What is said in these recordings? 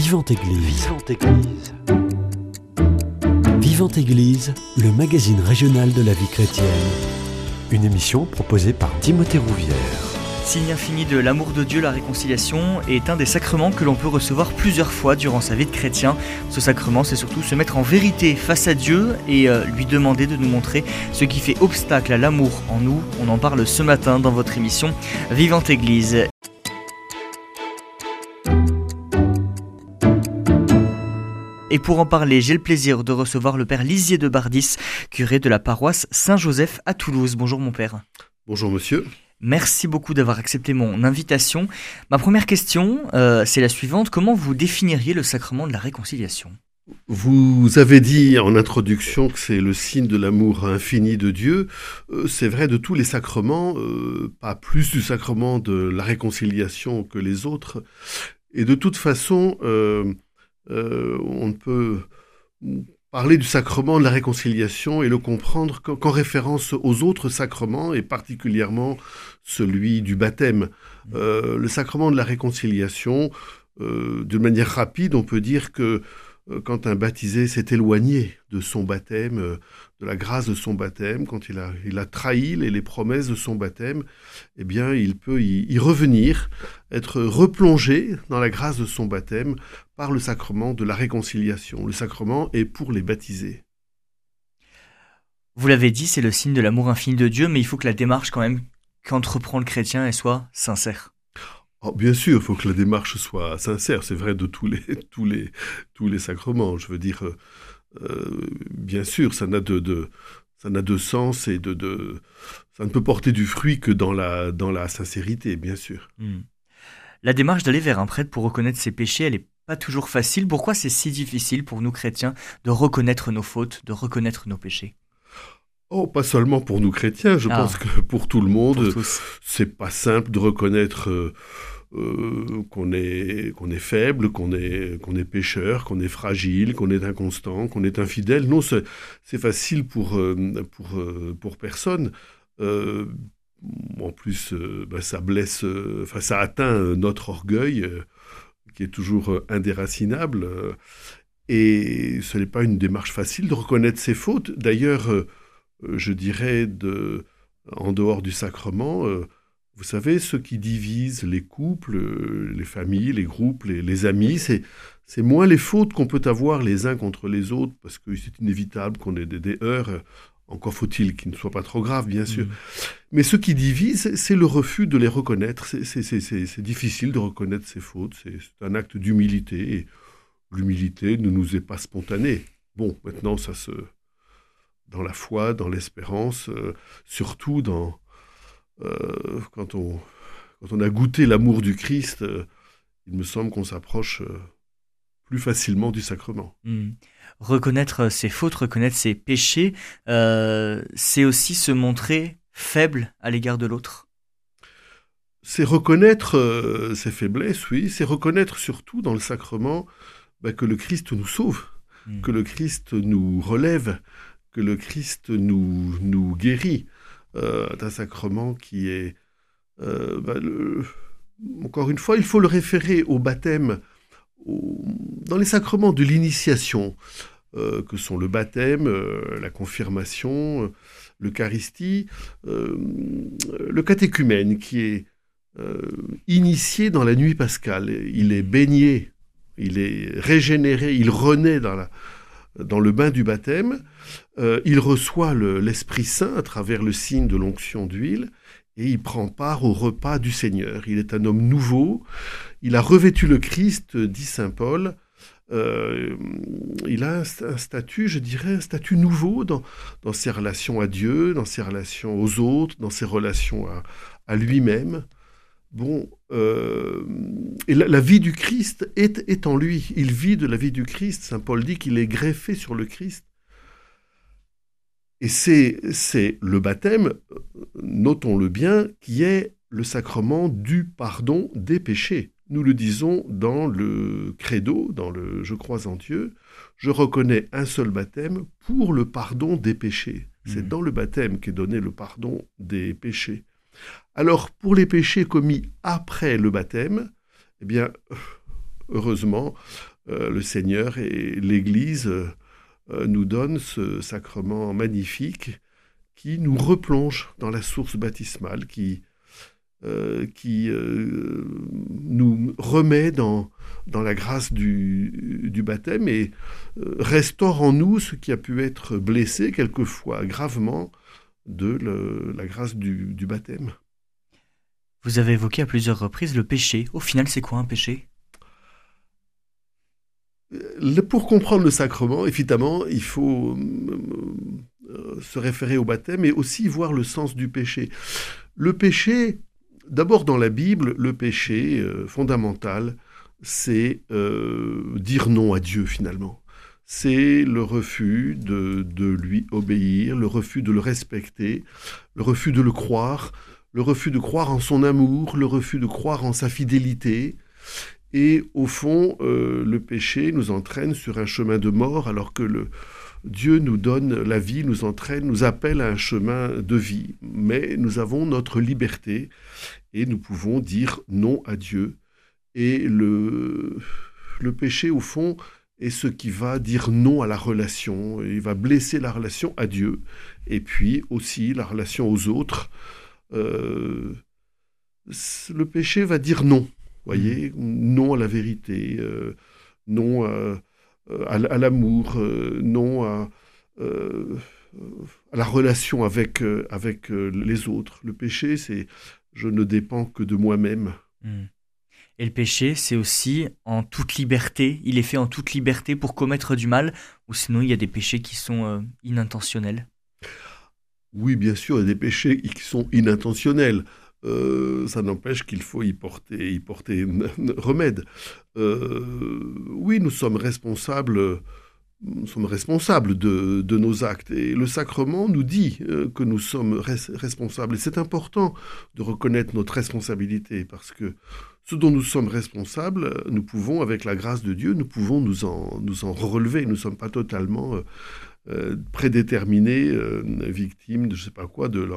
Vivante Église. Vivante Église. Vivante Église, le magazine régional de la vie chrétienne. Une émission proposée par Timothée Rouvière. Signe infini de l'amour de Dieu, la réconciliation est un des sacrements que l'on peut recevoir plusieurs fois durant sa vie de chrétien. Ce sacrement, c'est surtout se mettre en vérité face à Dieu et euh, lui demander de nous montrer ce qui fait obstacle à l'amour en nous. On en parle ce matin dans votre émission Vivante Église. Et pour en parler, j'ai le plaisir de recevoir le père Lisier de Bardis, curé de la paroisse Saint-Joseph à Toulouse. Bonjour mon père. Bonjour monsieur. Merci beaucoup d'avoir accepté mon invitation. Ma première question, euh, c'est la suivante. Comment vous définiriez le sacrement de la réconciliation? Vous avez dit en introduction que c'est le signe de l'amour infini de Dieu. Euh, c'est vrai de tous les sacrements, euh, pas plus du sacrement de la réconciliation que les autres. Et de toute façon, euh, on ne peut parler du sacrement de la réconciliation et le comprendre qu'en référence aux autres sacrements et particulièrement celui du baptême. Euh, le sacrement de la réconciliation, euh, d'une manière rapide, on peut dire que quand un baptisé s'est éloigné de son baptême, de la grâce de son baptême, quand il a, il a trahi les, les promesses de son baptême, eh bien, il peut y, revenir, être replongé dans la grâce de son baptême par le sacrement de la réconciliation. Le sacrement est pour les baptisés. Vous l'avez dit, c'est le signe de l'amour infini de Dieu, mais il faut que la démarche quand même qu'entreprend le chrétien elle soit sincère. Oh, bien sûr, il faut que la démarche soit sincère. C'est vrai de tous les, tous les, tous les sacrements. Je veux dire, euh, bien sûr, ça n'a de, ça n'a de sens et de, de, ça ne peut porter du fruit que dans la, dans la sincérité, bien sûr. Hmm. La démarche d'aller vers un prêtre pour reconnaître ses péchés, elle n'est pas toujours facile. Pourquoi c'est si difficile pour nous chrétiens de reconnaître nos fautes, de reconnaître nos péchés? Oh, pas seulement pour nous chrétiens, je ah. pense que pour tout le monde, c'est pas simple de reconnaître euh, euh, qu'on est, est faible, qu'on est, est pécheur, qu'on est fragile, qu'on est inconstant, qu'on est infidèle. Non, c'est facile pour, euh, pour, euh, pour personne. en plus, bah, ça blesse, enfin, ça atteint notre orgueil, qui est toujours indéracinable. et ce n'est pas une démarche facile de reconnaître ses fautes. D'ailleurs, je dirais, de, en dehors du sacrement, vous savez, ce qui divise les couples, euh, les familles, les groupes, les, amis, c'est, c'est moins les fautes qu'on peut avoir les uns contre les autres, parce que c'est inévitable qu'on ait des, heurts. Encore faut-il qu'ils ne soient pas trop graves, bien sûr. Mmh. Mais ce qui divise, c'est le refus de les reconnaître. C'est, difficile de reconnaître ses fautes. C'est, un acte d'humilité. Et l'humilité ne nous est pas spontanée. Bon, maintenant, ça se. Dans la foi, dans l'espérance, euh, surtout dans, euh, quand, on, quand on a goûté l'amour du Christ, euh, il me semble qu'on s'approche euh, plus facilement du sacrement. Hmm. Reconnaître ses fautes, reconnaître ses péchés, c'est aussi se montrer faible à l'égard de l'autre. C'est reconnaître ses faiblesses, oui, c'est reconnaître surtout dans le sacrement bah, que le Christ nous sauve, hmm. que le Christ nous relève, que le Christ nous, nous guérit d'un sacrement qui est... Euh, bah, encore une fois, il faut le référer au baptême, dans les sacrements de l'initiation, euh, que sont le baptême, la confirmation, l'Eucharistie, le catéchumène qui est initié dans la nuit pascale. Il est baigné, il est régénéré, il renaît dans la, dans le bain du baptême, euh, il reçoit l'Esprit Saint à travers le signe de l'onction d'huile et il prend part au repas du Seigneur. Il est un homme nouveau, il a revêtu le Christ, dit Saint Paul. Euh, il a un, statut, je dirais, un statut nouveau dans, ses relations à Dieu, dans ses relations aux autres, dans ses relations à lui-même. Bon, euh, et la, vie du Christ est, est, en lui. Il vit de la vie du Christ. Saint Paul dit qu'il est greffé sur le Christ. Et c'est, c'est le baptême, notons-le bien, qui est le sacrement du pardon des péchés. Nous le disons dans le credo, dans le Je crois en Dieu, je reconnais un seul baptême pour le pardon des péchés. C'est mmh. dans le baptême qu'est donné le pardon des péchés. Alors, pour les péchés commis après le baptême, eh bien, heureusement, le Seigneur et l'Église nous donnent ce sacrement magnifique qui nous replonge dans la source baptismale, qui, nous remet dans, la grâce du baptême et restaure en nous ce qui a pu être blessé quelquefois gravement de la grâce du, baptême. Vous avez évoqué à plusieurs reprises le péché. Au final, c'est quoi un péché? Pour comprendre le sacrement, évidemment, il faut euh, se référer au baptême et aussi voir le sens du péché. Le péché, d'abord dans la Bible, le péché euh, fondamental, c'est euh, dire non à Dieu finalement c'est le refus de, lui obéir, le refus de le respecter, le refus de le croire, le refus de croire en son amour, le refus de croire en sa fidélité. Et au fond, euh, le péché nous entraîne sur un chemin de mort alors que le, Dieu nous donne la vie, nous entraîne, nous appelle à un chemin de vie. Mais nous avons notre liberté et nous pouvons dire non à Dieu. Et le, péché, au fond, et ce qui va dire non à la relation, il va blesser la relation à Dieu, et puis aussi la relation aux autres. Euh, le péché va dire non, voyez, non à la vérité, euh, non à, à l'amour, euh, non à, à, la relation avec, avec les autres. Le péché, c'est je ne dépends que de moi-même. Hmm. Et le péché, c'est aussi en toute liberté. Il est fait en toute liberté pour commettre du mal, ou sinon il y a des péchés qui sont euh, inintentionnels. Oui, bien sûr, il y a des péchés qui sont inintentionnels. Euh, ça n'empêche qu'il faut y porter, y porter remède. Euh, oui, nous sommes responsables nous sommes responsables de, nos actes. Et le sacrement nous dit euh, que nous sommes responsables. Et c'est important de reconnaître notre responsabilité parce que ce dont nous sommes responsables, nous pouvons, avec la grâce de Dieu, nous pouvons nous en, nous en relever. Nous ne sommes pas totalement euh, euh, prédéterminés, victimes de je sais pas quoi, de,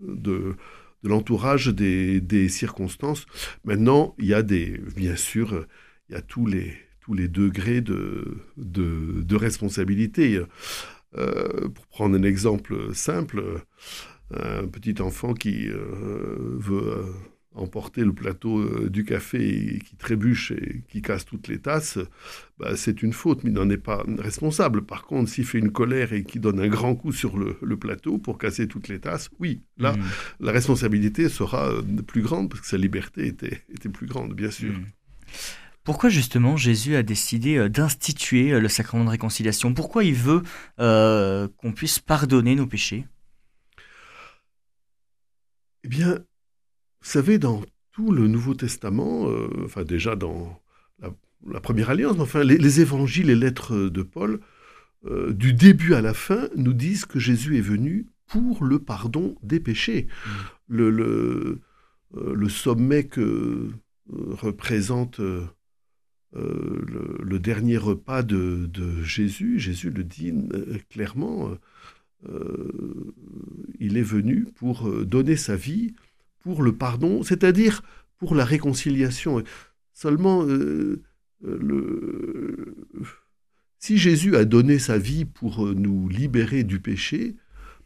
de, l'entourage des, circonstances. Maintenant, il y a des, bien sûr, il y a tous les tous les degrés de, de, responsabilité. Euh, pour prendre un exemple simple, un petit enfant qui euh, veut euh, emporter le plateau du café et qui trébuche et qui casse toutes les tasses, bah, c'est une faute, mais il n'en est pas responsable. Par contre, s'il fait une colère et qui donne un grand coup sur le, plateau pour casser toutes les tasses, oui, là, mmh. la responsabilité sera plus grande parce que sa liberté était, était plus grande, bien sûr. Mmh. Pourquoi justement Jésus a décidé euh, d'instituer euh, le sacrement de réconciliation? Pourquoi il veut euh, qu'on puisse pardonner nos péchés? Eh bien, vous savez, dans tout le Nouveau Testament, enfin déjà dans la, Première Alliance, enfin les, évangiles et lettres de Paul, du début à la fin, nous disent que Jésus est venu pour le pardon des péchés. Mmh. Le, le, le, sommet que représente euh, le, dernier repas de, Jésus, Jésus le dit euh, clairement, euh, il est venu pour donner sa vie pour le pardon, c'est-à-dire pour la réconciliation. Seulement, le, si Jésus a donné sa vie pour nous libérer du péché,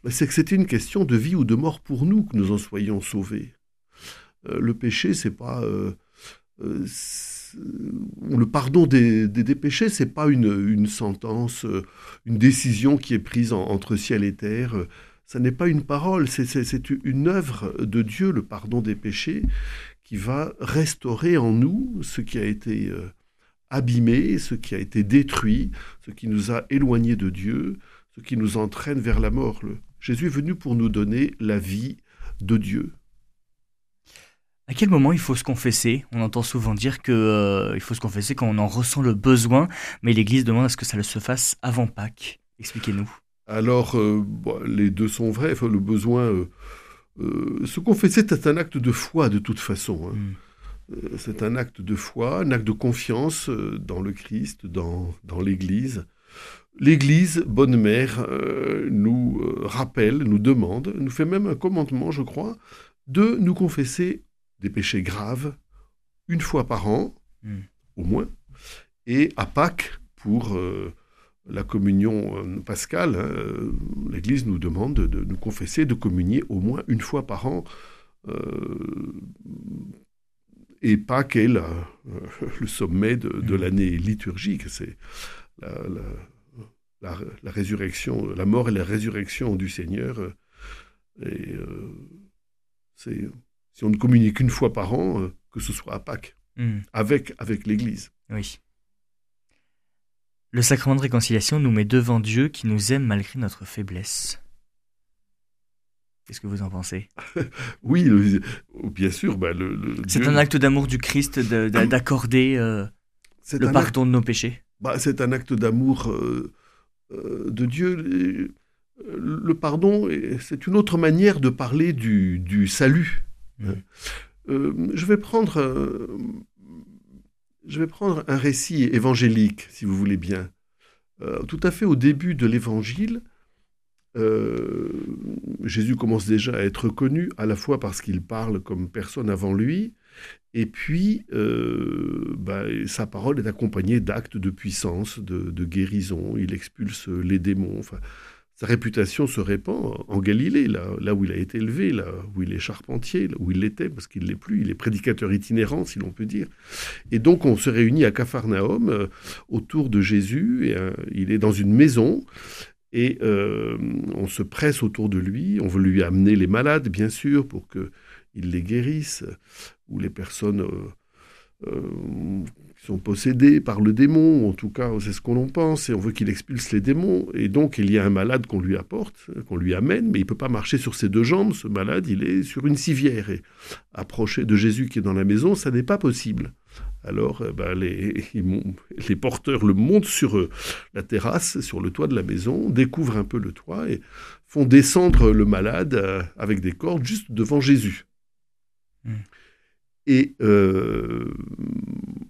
ben, c'est que c'était une question de vie ou de mort pour nous que nous en soyons sauvés. le péché, c'est pas le pardon des, péchés, c'est pas une, sentence, euh, une décision qui est prise entre ciel et terre. Ça n'est pas une parole, c'est une œuvre de Dieu, le pardon des péchés, qui va restaurer en nous ce qui a été euh, abîmé, ce qui a été détruit, ce qui nous a éloignés de Dieu, ce qui nous entraîne vers la mort. Jésus est venu pour nous donner la vie de Dieu. À quel moment il faut se confesser? On entend souvent dire qu'il euh, faut se confesser quand on en ressent le besoin, mais l'Église demande à ce que ça se fasse avant Pâques. Expliquez-nous. Alors, euh, les deux sont vrais. le besoin, euh, se confesser, c'est un acte de foi de toute façon. Hein. Hmm. C'est un acte de foi, un acte de confiance dans le Christ, dans, dans l'Église. L'Église, bonne mère, nous rappelle, nous demande, nous fait même un commandement, je crois, de nous confesser des péchés graves une fois par an, hmm. au moins, et à Pâques pour la communion pascale. Hein, L'Église nous demande de, nous confesser, de communier au moins une fois par an. et Pâques est le sommet de, de mmh. l'année liturgique. C'est la, la, résurrection, la mort et la résurrection du Seigneur. Euh, et euh, c'est si on ne communique qu'une fois par an, euh, que ce soit à Pâques, hmm. avec, avec l'Église. Oui. Le sacrement de réconciliation nous met devant Dieu qui nous aime malgré notre faiblesse. Qu'est-ce que vous en pensez? Oui, bien sûr. Bah, c'est un acte d'amour du Christ d'accorder le pardon de nos péchés. Bah, c'est un acte d'amour euh, de Dieu. Le pardon, c'est une autre manière de parler du, salut. Euh, je, vais prendre, je vais prendre un récit évangélique, si vous voulez bien. Euh, tout à fait au début de l'évangile, Jésus commence déjà à être connu, à la fois parce qu'il parle comme personne avant lui, et puis, euh, bah, sa parole est accompagnée d'actes de puissance, de, guérison. Il expulse les démons. Sa réputation se répand en Galilée, là, où il a été élevé, là où il est charpentier, là où il l'était, parce qu'il ne l'est plus. Il est prédicateur itinérant, si l'on peut dire. Et donc, on se réunit à Capharnaüm euh, autour de Jésus. Euh, il est dans une maison. Et on se presse autour de lui. On veut lui amener les malades, bien sûr, pour que il les guérisse, ou les personnes euh, euh, sont possédées par le démon, en tout cas c'est ce qu'on en pense, et on veut qu'il expulse les démons, et donc il y a un malade qu'on lui apporte, qu'on lui amène, mais il ne peut pas marcher sur ses deux jambes, ce malade, il est sur une civière, et approcher de Jésus qui est dans la maison, ça n'est pas possible. Alors, euh, ben, les, les, porteurs le montent sur la terrasse, sur le toit de la maison, découvrent un peu le toit et font descendre le malade avec des cordes juste devant Jésus. Hmm. Et euh,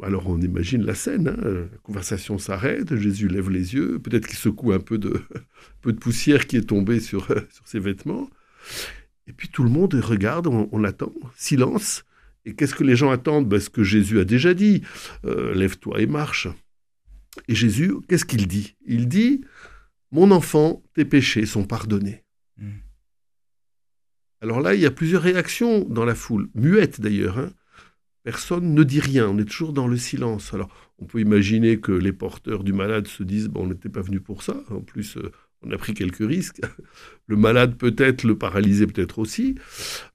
alors on imagine la scène, hein, la conversation s'arrête, Jésus lève les yeux, peut-être qu'il secoue un peu de, peu de poussière qui est tombée sur, sur ses vêtements. Et puis tout le monde regarde, on, attend, silence. Et qu'est-ce que les gens attendent? Ben, Ce que Jésus a déjà dit, euh, lève-toi et marche. Et Jésus, qu'est-ce qu'il dit? Il dit, mon enfant, tes péchés sont pardonnés. Hmm. Alors là, il y a plusieurs réactions dans la foule, muettes d'ailleurs. Hein. Personne ne dit rien, on est toujours dans le silence. Alors, on peut imaginer que les porteurs du malade se disent bon, on n'était pas venu pour ça. En plus, euh, on a pris quelques risques. Le malade peut-être, le paralysé peut-être aussi.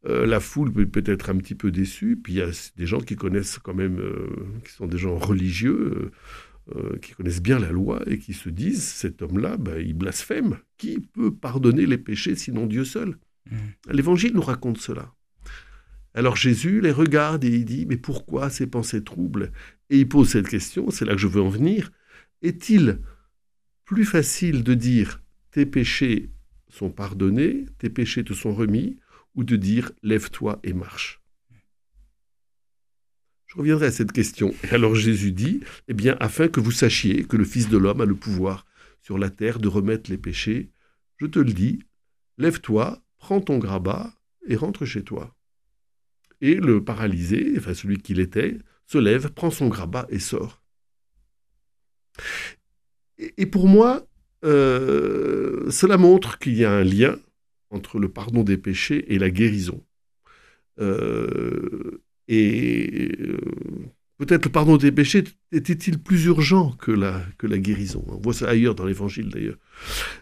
Euh, la foule peut peut-être un petit peu déçue. Puis il y a des gens qui connaissent quand même, euh, qui sont des gens religieux, qui connaissent bien la loi et qui se disent cet homme-là, ben, il blasphème. Qui peut pardonner les péchés sinon Dieu seul? Mmh. L'Évangile nous raconte cela. Alors Jésus les regarde et il dit, mais pourquoi ces pensées troubles? Et il pose cette question, c'est là que je veux en venir. Est-il plus facile de dire, tes péchés sont pardonnés, tes péchés te sont remis, ou de dire, lève-toi et marche? Je reviendrai à cette question. Et alors Jésus dit, eh bien, afin que vous sachiez que le Fils de l'homme a le pouvoir sur la terre de remettre les péchés, je te le dis, lève-toi, prends ton grabat et rentre chez toi. Et le paralysé, enfin celui qu'il était, se lève, prend son grabat et sort. Et pour moi, euh, cela montre qu'il y a un lien entre le pardon des péchés et la guérison. Euh, et euh, peut-être le pardon des péchés était-il plus urgent que la, que la guérison. On voit ça ailleurs dans l'Évangile d'ailleurs.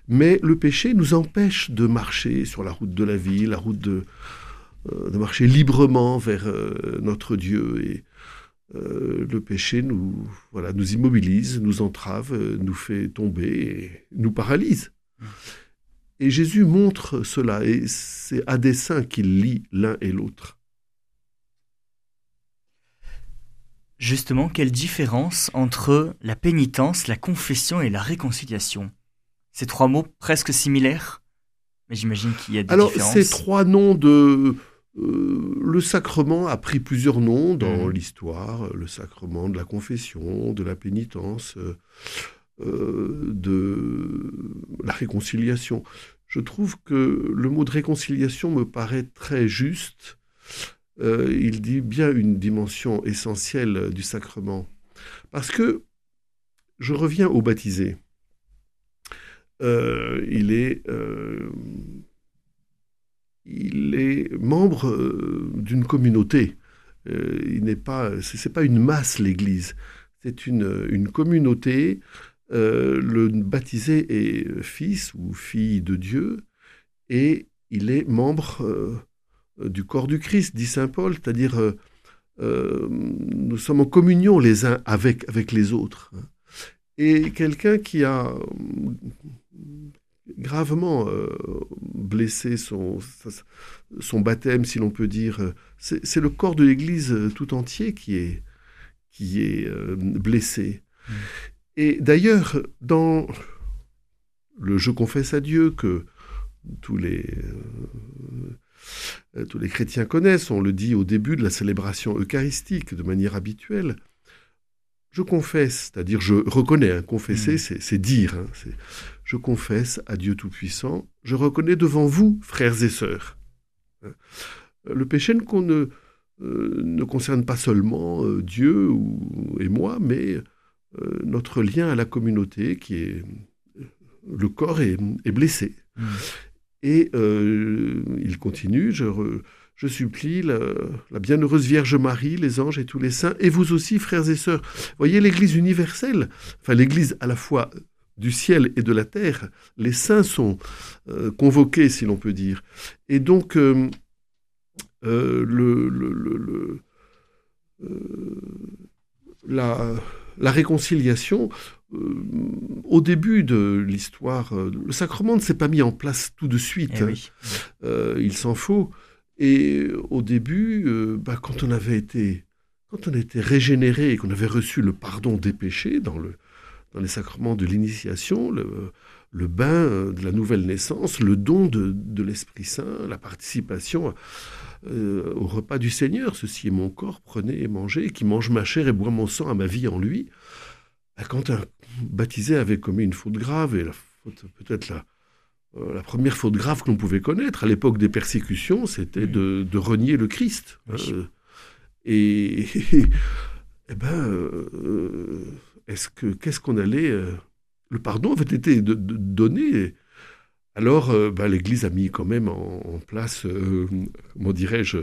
Mais le péché nous empêche de marcher sur la route de la vie, la route de, de marcher librement vers euh, notre Dieu. Et euh, le péché nous, voilà, nous immobilise, nous entrave, nous fait tomber et nous paralyse. Et Jésus montre cela, et c'est à dessein qu'il lie l'un et l'autre. Justement, quelle différence entre la pénitence, la confession et la réconciliation? Ces trois mots presque similaires, mais j'imagine qu'il y a des Alors, différences. Alors, ces trois noms de, euh, le sacrement a pris plusieurs noms dans mmh. l'histoire, le sacrement de la confession, de la pénitence, euh, euh, de la réconciliation. Je trouve que le mot de réconciliation me paraît très juste. il dit bien une dimension essentielle du sacrement. Parce que je reviens au baptisé. Euh, il est euh, il est membre euh, d'une communauté. il n'est pas, c'est une masse l'Église, c'est une, communauté. le baptisé est fils ou fille de Dieu et il est membre du corps du Christ, dit saint Paul, c'est-à-dire nous sommes en communion les uns avec, avec les autres. Et quelqu'un qui a gravement euh, blessé son, son baptême, si l'on peut dire. C'est le corps de l'Église euh, tout entier qui est, qui est euh, blessé. Mm. Et d'ailleurs, dans le Je confesse à Dieu que tous les, tous les chrétiens connaissent, on le dit au début de la célébration eucharistique de manière habituelle, je confesse, c'est-à-dire je reconnais, hein, confesser, mm. c'est dire, hein, je confesse à Dieu Tout-Puissant, je reconnais devant vous, frères et sœurs. Hein. Le péché ne, euh, ne concerne pas seulement euh, Dieu ou, et moi, mais euh, notre lien à la communauté qui est... Le corps est, blessé. Mm. Et il continue, je je supplie la, bienheureuse Vierge Marie, les anges et tous les saints, et vous aussi, frères et sœurs. Voyez l'Église universelle, enfin l'Église à la fois du ciel et de la terre, les saints sont euh, convoqués, si l'on peut dire. Et donc, euh, euh, le, la, réconciliation, au début de l'histoire, le sacrement ne s'est pas mis en place tout de suite. Eh il s'en faut. Et au début, euh, bah, quand on avait été, quand on était régénéré et qu'on avait reçu le pardon des péchés dans, le, dans les sacrements de l'initiation, le, bain euh, de la nouvelle naissance, le don de, l'Esprit Saint, la participation euh, au repas du Seigneur, ceci est mon corps, prenez et mangez, qui mange ma chair et boit mon sang à ma vie en lui. Bah, quand un baptisé avait commis une faute grave, et la faute peut-être la, euh, la première faute grave que l'on pouvait connaître à l'époque des persécutions, c'était de, renier le Christ. Hein. et, eh ben, euh, est-ce que qu'est-ce qu'on allait euh, Le pardon avait été donné. Alors, ben, l'Église a mis quand même en, place, comment dirais-je,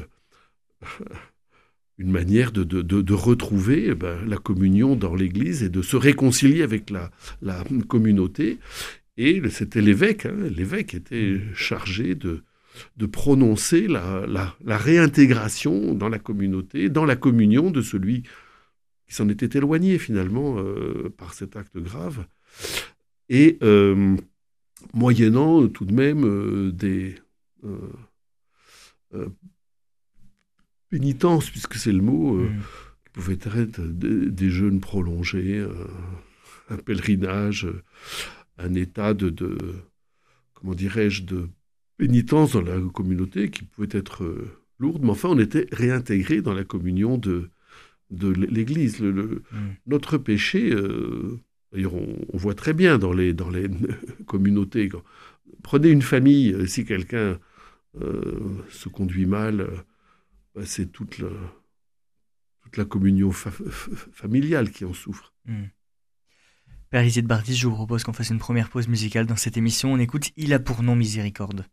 une manière de, retrouver ben, la communion dans l'Église et de se réconcilier avec la, la communauté. Et c'était l'évêque, hein. l'évêque était mm. chargé de, de prononcer la, la, réintégration dans la communauté, dans la communion de celui qui s'en était éloigné finalement euh, par cet acte grave. Et euh, moyennant tout de même euh, des pénitences, puisque c'est le mot, mm. qui pouvaient être des, des jeûnes prolongés, un pèlerinage un état de, comment dirais-je, de pénitence dans la communauté qui pouvait être euh, lourde, mais enfin on était réintégré dans la communion de, de l'Église. Le, mm. Notre péché, euh, d'ailleurs on, voit très bien dans les, dans les communautés, prenez une famille, euh, si quelqu'un se conduit mal, bah, c'est toute la, toute la communion familiale qui en souffre. Mm. Père de Bardis, je vous propose qu'on fasse une première pause musicale dans cette émission. On écoute Il a pour nom miséricorde.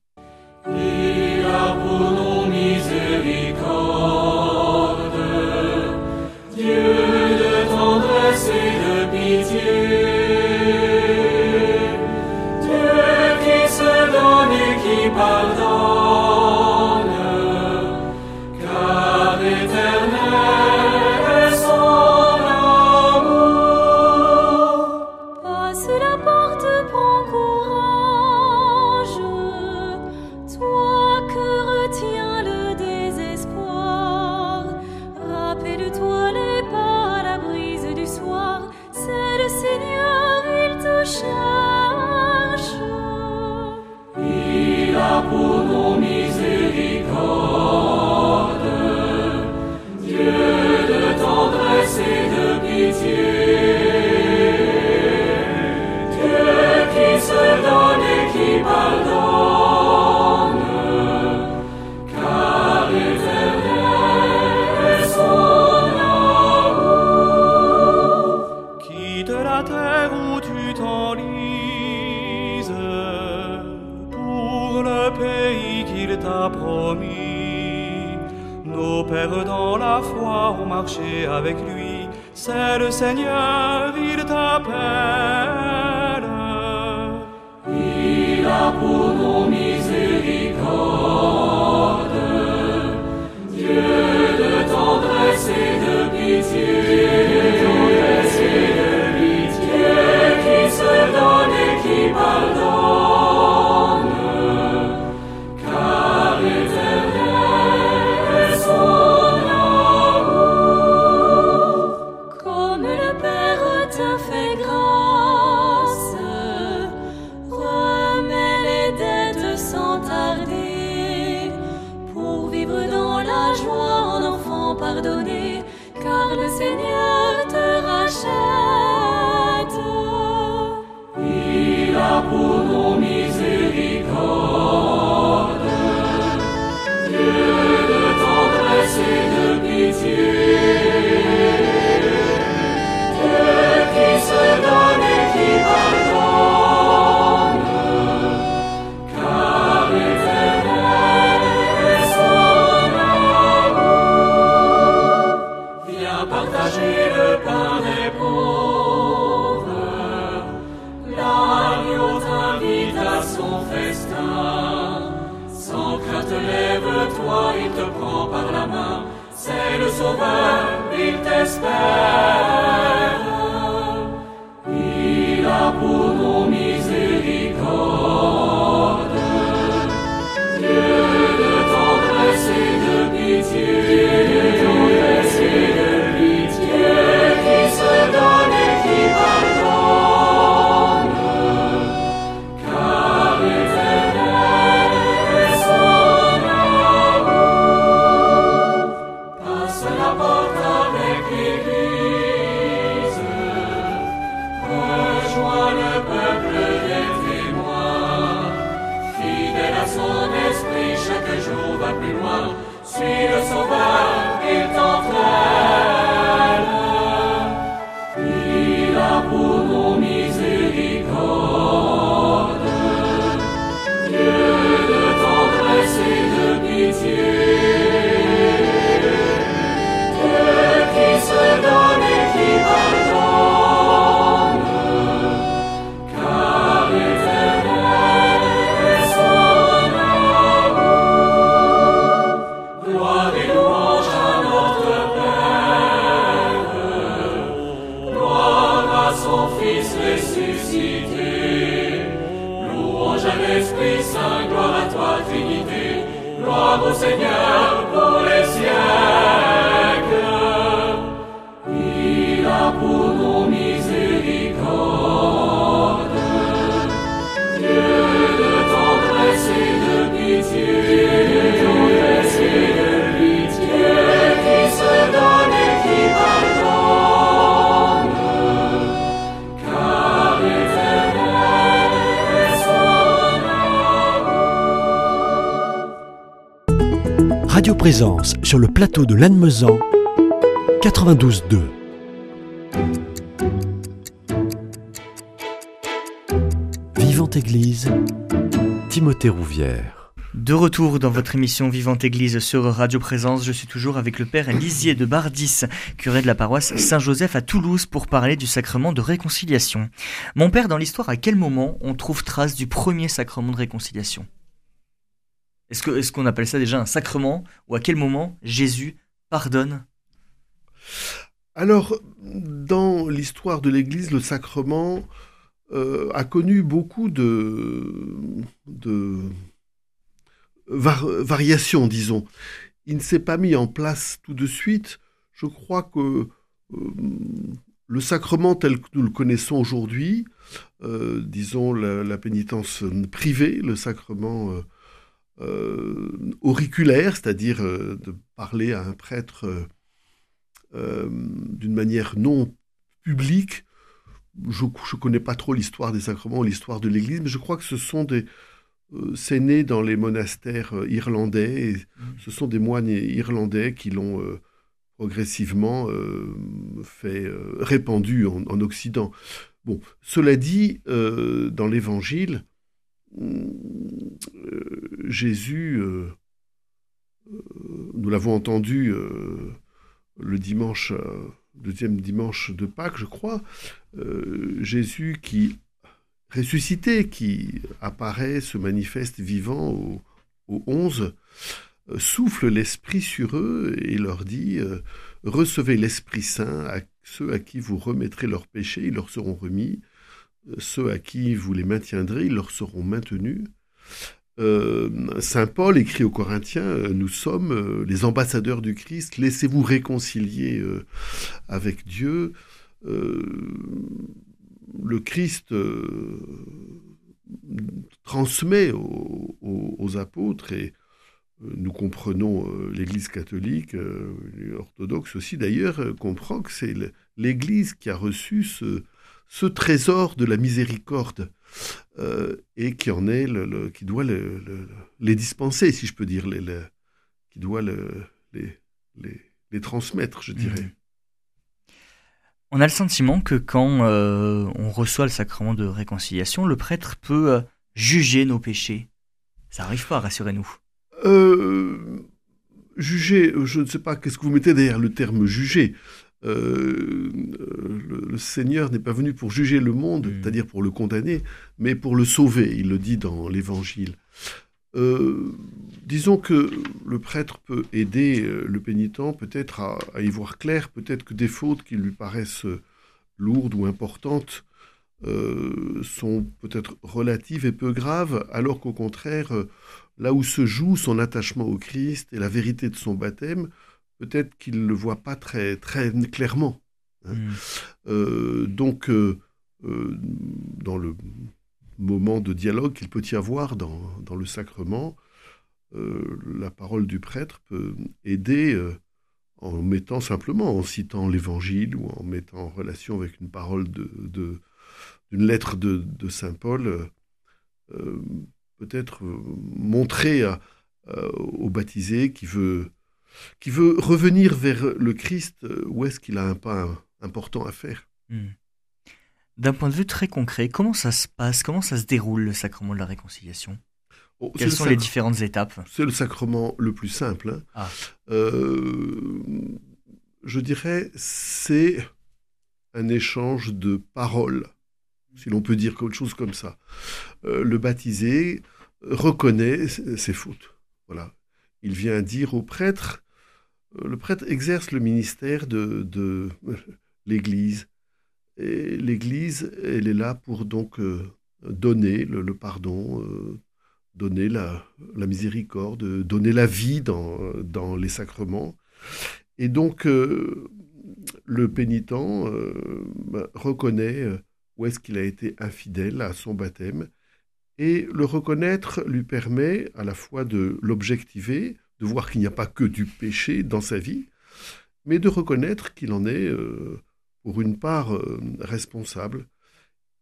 car le Seigneur te rachète. Il a pour nous miséricorde, Dieu de tendresse et de pitié. Sauveur, il t'espère. Il a présence sur le plateau de Lannemezan 92.2. Vivante Église, Timothée Rouvière. De retour dans votre émission Vivante Église sur Radio Présence, je suis toujours avec le Père Lisier de Bardis, curé de la paroisse Saint-Joseph à Toulouse pour parler du sacrement de réconciliation. Mon Père, dans l'histoire, à quel moment on trouve trace du premier sacrement de réconciliation? Est-ce qu'on appelle ça déjà un sacrement Ou à quel moment Jésus pardonne? Alors, dans l'histoire de l'Église, le sacrement euh, a connu beaucoup de, variations, disons. Il ne s'est pas mis en place tout de suite. Je crois que euh, le sacrement tel que nous le connaissons aujourd'hui, euh, disons la, pénitence privée, le sacrement auriculaire, c'est-à-dire euh, de parler à un prêtre euh, d'une manière non publique. Je ne connais pas trop l'histoire des sacrements, l'histoire de l'Église, mais je crois que ce sont des, c'est né dans les monastères irlandais. Et mmh. ce sont des moines irlandais qui l'ont progressivement fait répandu en, en, Occident. Bon, cela dit, dans l'Évangile, Jésus, euh, euh, nous l'avons entendu euh, le dimanche, deuxième dimanche de Pâques, je crois, Jésus qui ressuscité, qui apparaît, se manifeste vivant au, au 11, souffle l'Esprit sur eux et leur dit Recevez l'Esprit Saint, à ceux à qui vous remettrez leurs péchés, ils leur seront remis, ceux à qui vous les maintiendrez, ils leur seront maintenus. Euh, Saint Paul écrit aux Corinthiens, euh, nous sommes euh, les ambassadeurs du Christ, laissez-vous réconcilier avec Dieu. le Christ transmet aux, apôtres et nous comprenons l'Église catholique, orthodoxe aussi d'ailleurs, comprend que c'est l'Église qui a reçu ce, ce trésor de la miséricorde euh, et qui en est le, qui doit les dispenser, si je peux dire, les, qui doit les, les, transmettre, je dirais. Mmh. On a le sentiment que quand euh, on reçoit le sacrement de réconciliation, le prêtre peut euh, juger nos péchés. Ça n'arrive pas, rassurez-nous. juger, je ne sais pas, qu'est-ce que vous mettez derrière le terme juger? Euh, le, Seigneur n'est pas venu pour juger le monde, mm. c'est-à-dire pour le condamner, mais pour le sauver, il le dit dans l'Évangile. Euh, disons que le prêtre peut aider euh, le pénitent peut-être à, y voir clair, peut-être que des fautes qui lui paraissent lourdes ou importantes sont peut-être relatives et peu graves, alors qu'au contraire, là où se joue son attachement au Christ et la vérité de son baptême, peut-être qu'il ne le voit pas très, très clairement. Hein. Hmm. Euh, donc, euh, euh, dans le moment de dialogue qu'il peut y avoir dans, dans le sacrement, la parole du prêtre peut aider en mettant simplement, en citant l'évangile ou en mettant en relation avec une parole de, de d'une lettre de, de Saint Paul, peut-être montrer à, au baptisé qui veut qui veut revenir vers le Christ, euh, où est-ce qu'il a un pas important à faire? Hmm. D'un point de vue très concret, comment ça se passe? Comment ça se déroule le sacrement de la réconciliation? Oh, Quelles sont les différentes étapes? C'est le sacrement le plus simple. Hein. Ah. Euh, je dirais, c'est un échange de paroles, si l'on peut dire quelque chose comme ça. Euh, le baptisé reconnaît ses fautes. Voilà. Il vient dire au prêtre le prêtre exerce le ministère de, l'Église. Et l'Église, elle est là pour donc euh, donner le, pardon, euh, donner la, miséricorde, donner la vie dans, les sacrements. Et donc, le pénitent bah, reconnaît où est-ce qu'il a été infidèle à son baptême. Et le reconnaître lui permet à la fois de l'objectiver, de voir qu'il n'y a pas que du péché dans sa vie, mais de reconnaître qu'il en est, euh, pour une part, euh, responsable.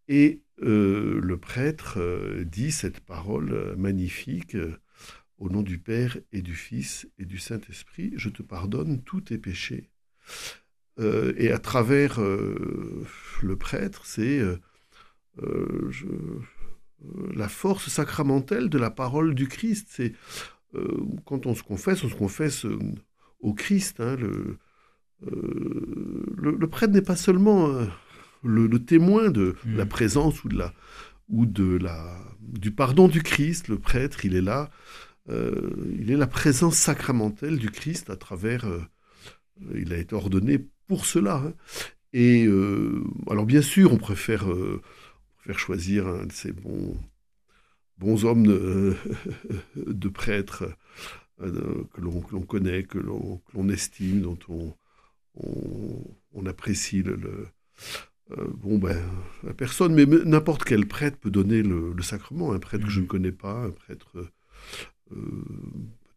Et euh, le prêtre dit cette parole magnifique au nom du Père et du Fils et du Saint-Esprit, je te pardonne tous tes péchés. et à travers le prêtre, c'est la force sacramentelle de la parole du Christ. C'est quand on se confesse, on se confesse euh, au Christ. Hein, euh, le, le, prêtre n'est pas seulement le, témoin de mm. la présence ou de la ou de la du pardon du Christ. Le prêtre, il est là. il est la présence sacramentelle du Christ à travers. il a été ordonné pour cela. Hein. Et alors bien sûr, on préfère, on préfère choisir un de ces bons bons hommes de, prêtres euh, que l'on connaît, que l'on estime, dont on, on, apprécie le, euh, bon ben la personne, mais n'importe quel prêtre peut donner le, sacrement. Un prêtre que je ne mmh. connais pas, un prêtre euh,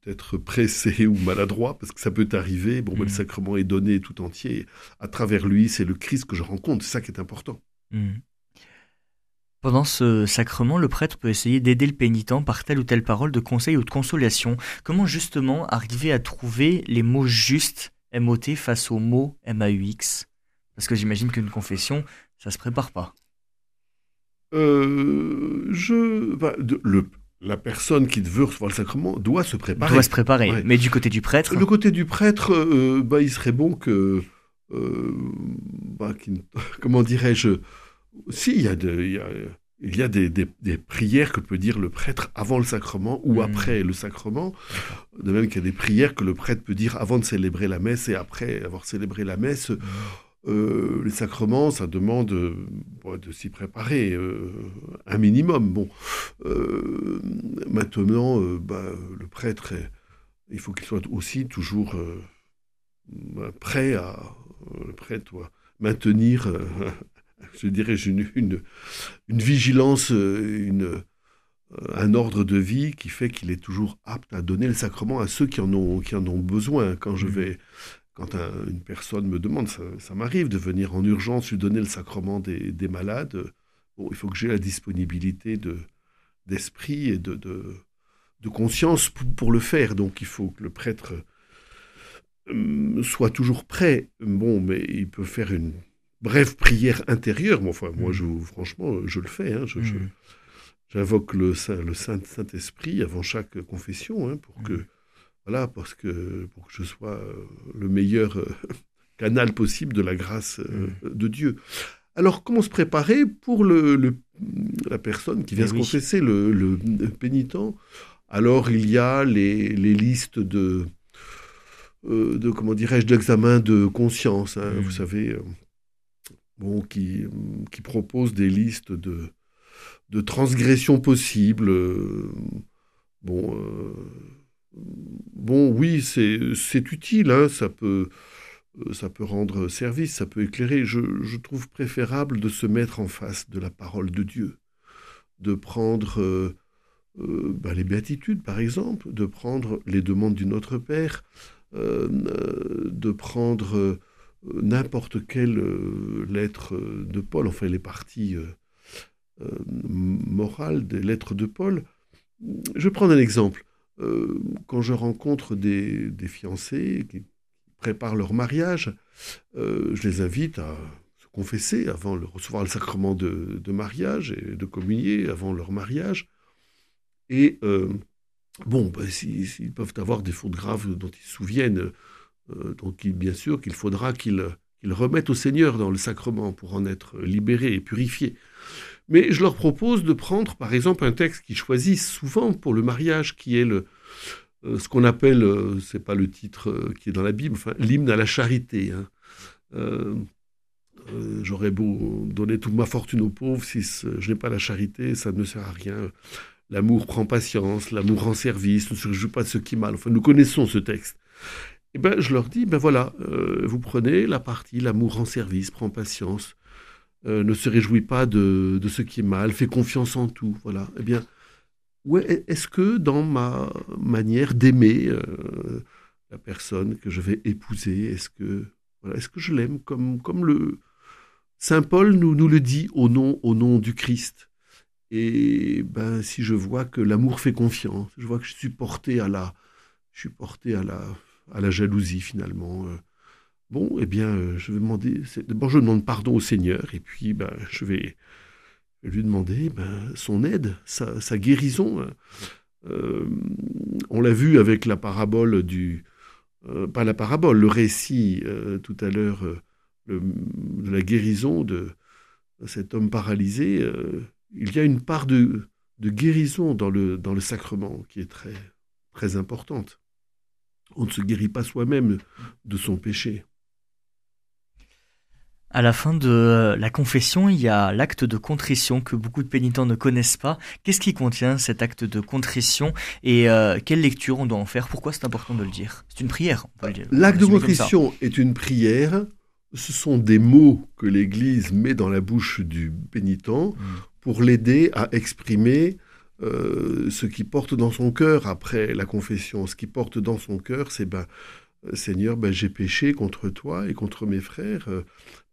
peut-être pressé ou maladroit, parce que ça peut arriver. Bon, ben, le mmh. sacrement est donné tout entier. À travers lui, c'est le Christ que je rencontre. C'est ça qui est important. Mmh. Pendant ce sacrement, le prêtre peut essayer d'aider le pénitent par telle ou telle parole de conseil ou de consolation. Comment justement arriver à trouver les mots justes MOT face aux mots MAUX Parce que j'imagine qu'une confession, ça se prépare pas. Euh, je, bah, le, la personne qui veut recevoir le sacrement doit se préparer. Doit se préparer. Mais du côté du prêtre? Le côté du prêtre, euh, bah, il serait bon que. Euh, bah, comment dirais-je Si, il y a, il y a, des, prières que peut dire le prêtre avant le sacrement ou hmm. après le sacrement. De même qu'il y a des prières que le prêtre peut dire avant de célébrer la messe et après avoir célébré la messe. Hmm. Euh, les sacrements, ça demande euh, de s'y préparer euh, un minimum. Bon, maintenant, bah, le prêtre, il faut qu'il soit aussi toujours prêt à le prêtre doit maintenir, je dirais, une, une, une vigilance, une, un ordre de vie qui fait qu'il est toujours apte à donner le sacrement à ceux qui en ont, qui en ont besoin. Quand je mmh. vais quand une personne me demande, ça, m'arrive de venir en urgence lui donner le sacrement des, malades, bon, il faut que j'ai la disponibilité de, d'esprit et de, de, conscience pour, le faire. Donc il faut que le prêtre euh, soit toujours prêt. Bon, mais il peut faire une brève prière intérieure. enfin, moi, je, franchement, je le fais. Hein. Mm. j'invoque le, le Saint, Saint-Esprit avant chaque confession hein, pour que mm. Voilà, parce que pour que je sois euh, le meilleur euh, canal possible de la grâce euh, mm. de Dieu. Alors, comment se préparer pour le, la personne qui vient eh se confesser, le, pénitent? Alors, il y a les, listes de, de comment dirais-je, d'examen de conscience, hein, vous mm. savez, bon, qui, qui proposent des listes de, de transgressions possibles. bon bon, oui, c'est utile, hein, ça, peut, euh, ça peut rendre service, ça peut éclairer. Je, trouve préférable de se mettre en face de la parole de Dieu, de prendre euh, euh, ben, les béatitudes, par exemple, de prendre les demandes du Notre Père, de prendre n'importe quelle lettre de Paul, enfin les parties morales des lettres de Paul. Je prendre un exemple. Euh, quand je rencontre des, fiancés qui préparent leur mariage, euh, je les invite à se confesser avant de recevoir le sacrement de, mariage et de communier avant leur mariage. Et euh, bon, ben, s'ils peuvent avoir des fautes graves dont ils se souviennent, donc bien sûr qu'il faudra qu'ils remettent au Seigneur dans le sacrement pour en être libérés et purifiés. Mais je leur propose de prendre, par exemple, un texte qu'ils choisissent souvent pour le mariage, qui est le, euh, ce qu'on appelle, euh, c'est pas le titre euh, qui est dans la Bible, l'hymne à la charité. Hein. J'aurais beau donner toute ma fortune aux pauvres, si je n'ai pas la charité, ça ne sert à rien. L'amour prend patience, l'amour rend service, ne se réjouit pas de ce qui est mal. Enfin, nous connaissons ce texte. Eh ben, je leur dis, ben voilà, vous prenez la partie, l'amour rend service, prend patience, euh, ne se réjouit pas de, ce qui est mal, fait confiance en tout. Voilà. Eh bien, ouais, est-ce que dans ma manière d'aimer euh, la personne que je vais épouser, est-ce que, est-ce que je l'aime comme, comme le Saint Paul nous, nous le dit au nom, au nom du Christ? Et ben, si je vois que l'amour fait confiance, je vois que je suis porté à la, je suis porté à la, à la jalousie finalement. Euh, Bon, eh bien, euh, je vais demander. D'abord, je demande pardon au Seigneur, et puis, ben, je vais lui demander ben, son aide, sa, guérison. Hein. Euh, on l'a vu avec la parabole du. Pas la parabole, le récit tout à l'heure de la guérison de cet homme paralysé. il y a une part de, de guérison dans le, dans le sacrement qui est très, très importante. On ne se guérit pas soi-même de son péché. À la fin de euh, la confession, il y a l'acte de contrition que beaucoup de pénitents ne connaissent pas. Qu'est-ce qui contient cet acte de contrition et euh, quelle lecture on doit en faire? Pourquoi c'est important de le dire? C'est une prière, dire. L'acte de contrition est une prière. Ce sont des mots que l'Église met dans la bouche du pénitent mm. pour l'aider à exprimer euh, ce qui porte dans son cœur après la confession. Ce qui porte dans son cœur, c'est ben, Seigneur, ben, j'ai péché contre toi et contre mes frères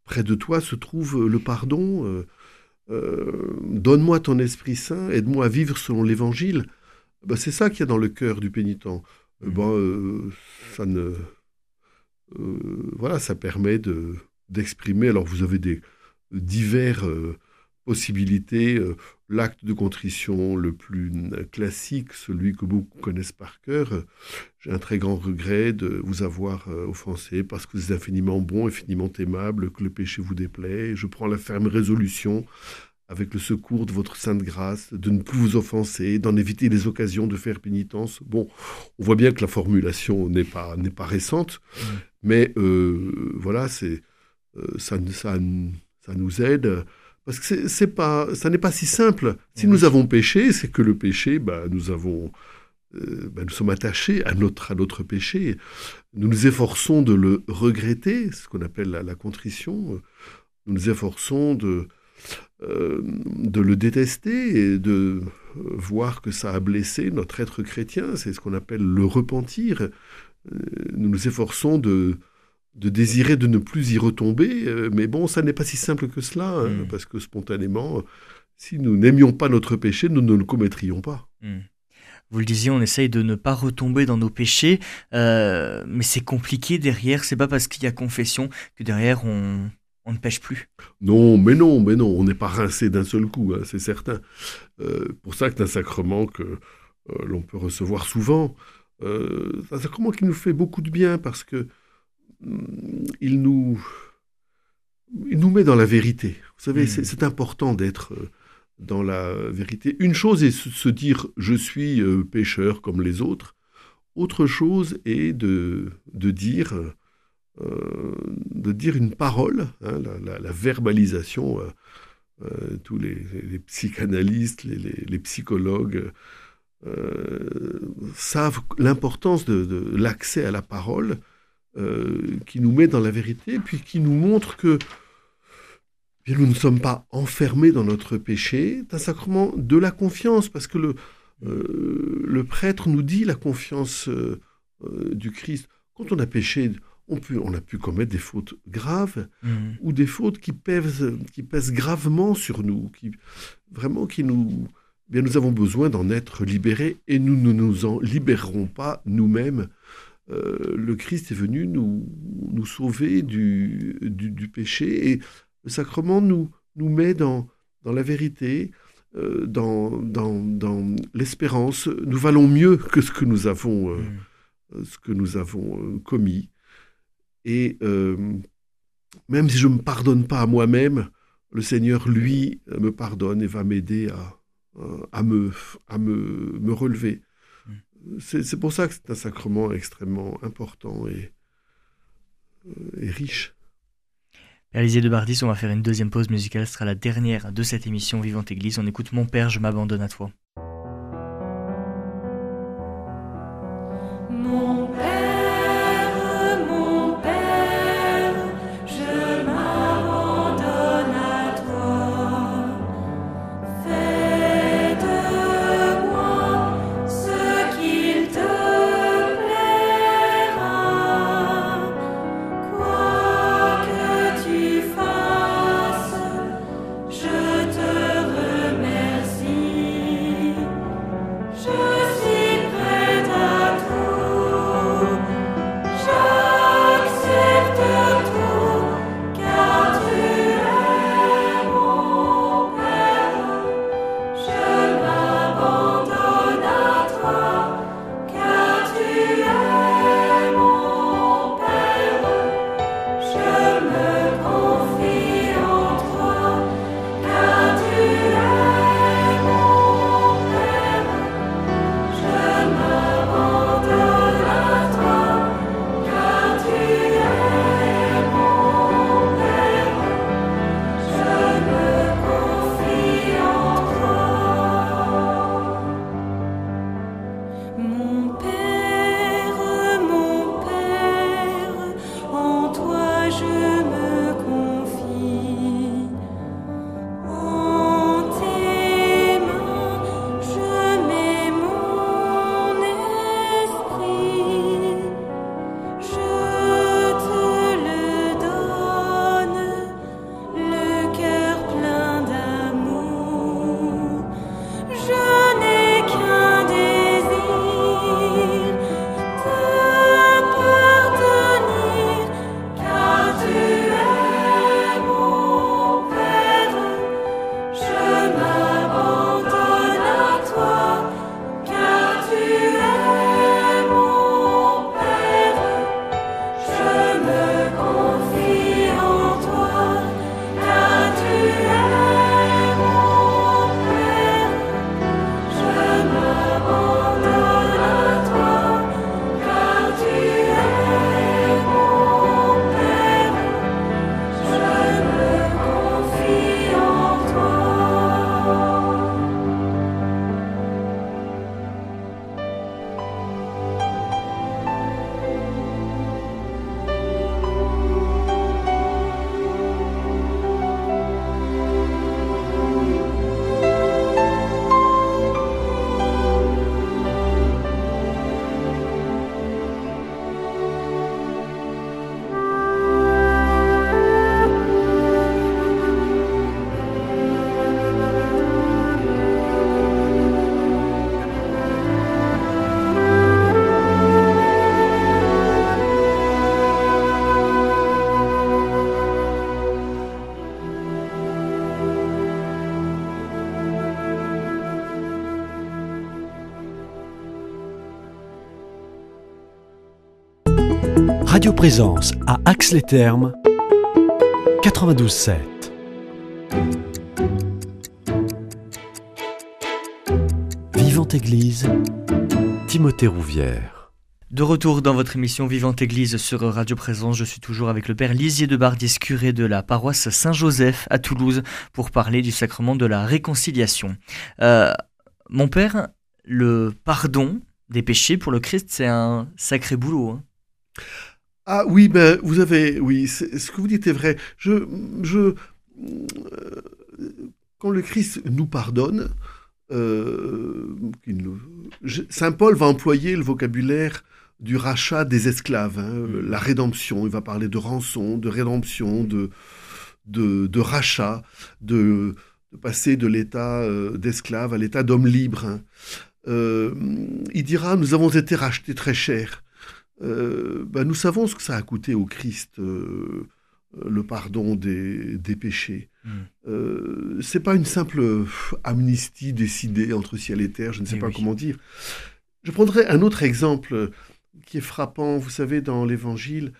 près de toi se trouve le pardon. Euh, euh, donne-moi ton Esprit Saint, aide-moi à vivre selon l'Évangile. Ben, c'est ça qu'il y a dans le cœur du pénitent. Euh, ben, ça ne, voilà, ça permet de d'exprimer. Alors vous avez des diverses possibilités. l'acte de contrition le plus classique, celui que beaucoup connaissent par cœur. J'ai un très grand regret de vous avoir euh, offensé parce que vous êtes infiniment bon, infiniment aimable, que le péché vous déplaît. Je prends la ferme résolution, avec le secours de votre sainte grâce, de ne plus vous offenser, d'en éviter les occasions de faire pénitence. Bon, on voit bien que la formulation n'est pas, n'est pas récente, mmh. mais euh, voilà, c'est, euh, ça, ça, ça nous aide parce que c'est pas, ça n'est pas si simple. Si nous avons péché, c'est que le péché, bah, nous avons, euh, bah, nous sommes attachés à notre, à notre péché. Nous nous efforçons de le regretter, ce qu'on appelle la, contrition. Nous nous efforçons de, euh, de le détester et de voir que ça a blessé notre être chrétien. C'est ce qu'on appelle le repentir. Euh, nous nous efforçons de, de désirer de ne plus y retomber. Euh, mais bon, ça n'est pas si simple que cela, hein, hmm. parce que spontanément, si nous n'aimions pas notre péché, nous ne le commettrions pas. Hmm. Vous le disiez, on essaye de ne pas retomber dans nos péchés, euh, mais c'est compliqué derrière. C'est pas parce qu'il y a confession que derrière on, ne pêche plus. Non, mais non, mais non, on n'est pas rincé d'un seul coup, hein, c'est certain. Euh, pour ça que c'est un sacrement que l'on peut recevoir souvent. c'est un sacrement qui nous fait beaucoup de bien parce que il nous, il nous met dans la vérité. Vous savez, hmm. c'est important d'être euh, dans la vérité. Une chose est se dire je suis euh, pécheur comme les autres. Autre chose est de, de dire, euh, de dire une parole, hein, la, verbalisation. tous les, psychanalystes, les, psychologues savent l'importance de l'accès à la parole euh, qui nous met dans la vérité, puis qui nous montre que nous ne sommes pas enfermés dans notre péché. C'est un sacrement de la confiance, parce que le, euh, le prêtre nous dit la confiance euh, du Christ. Quand on a péché, on, peut, on a pu commettre des fautes graves mmh. ou des fautes qui pèsent, qui pèsent gravement sur nous, qui vraiment qui nous, bien nous avons besoin d'en être libérés et nous ne nous en libérerons pas nous-mêmes euh, le Christ est venu nous, nous sauver du, du, péché et le sacrement nous, nous met dans, dans la vérité, euh, dans, dans, dans l'espérance. Nous valons mieux que ce que nous avons, euh, mm. ce que nous avons commis. Et même si je ne me pardonne pas à moi-même, le Seigneur, lui, me pardonne et va m'aider à, à, me, à me, me relever c'est pour ça que c'est un sacrement extrêmement important et, euh, riche. Père de Bardis, on va faire une deuxième pause musicale, ce sera la dernière de cette émission Vivante Église. On écoute Mon Père, je m'abandonne à toi. Présence à Axe-les-Thermes 92.7. Vivante Église, Timothée Rouvière. De retour dans votre émission Vivante Église sur Radio Présence, je suis toujours avec le Père Lisier de Bardis, curé de la paroisse Saint-Joseph à Toulouse, pour parler du sacrement de la réconciliation. Euh, mon Père, le pardon des péchés pour le Christ, c'est un sacré boulot. Hein. Ah oui, ben vous avez, oui, ce que vous dites est vrai. Je, je, euh, quand le Christ nous pardonne, euh, Saint Paul va employer le vocabulaire du rachat des esclaves, hein, mm. la rédemption. Il va parler de rançon, de rédemption, de, de, rachat, de, passer de l'état euh, d'esclave à l'état d'homme libre. Hein. il dira, nous avons été rachetés très cher. Euh, bah, nous savons ce que ça a coûté au Christ, euh, le pardon des, péchés. Mm. Euh, c'est pas une simple amnistie décidée entre ciel et terre, je ne sais eh pas comment dire. Je prendrai un autre exemple qui est frappant. Vous savez, dans l'Évangile,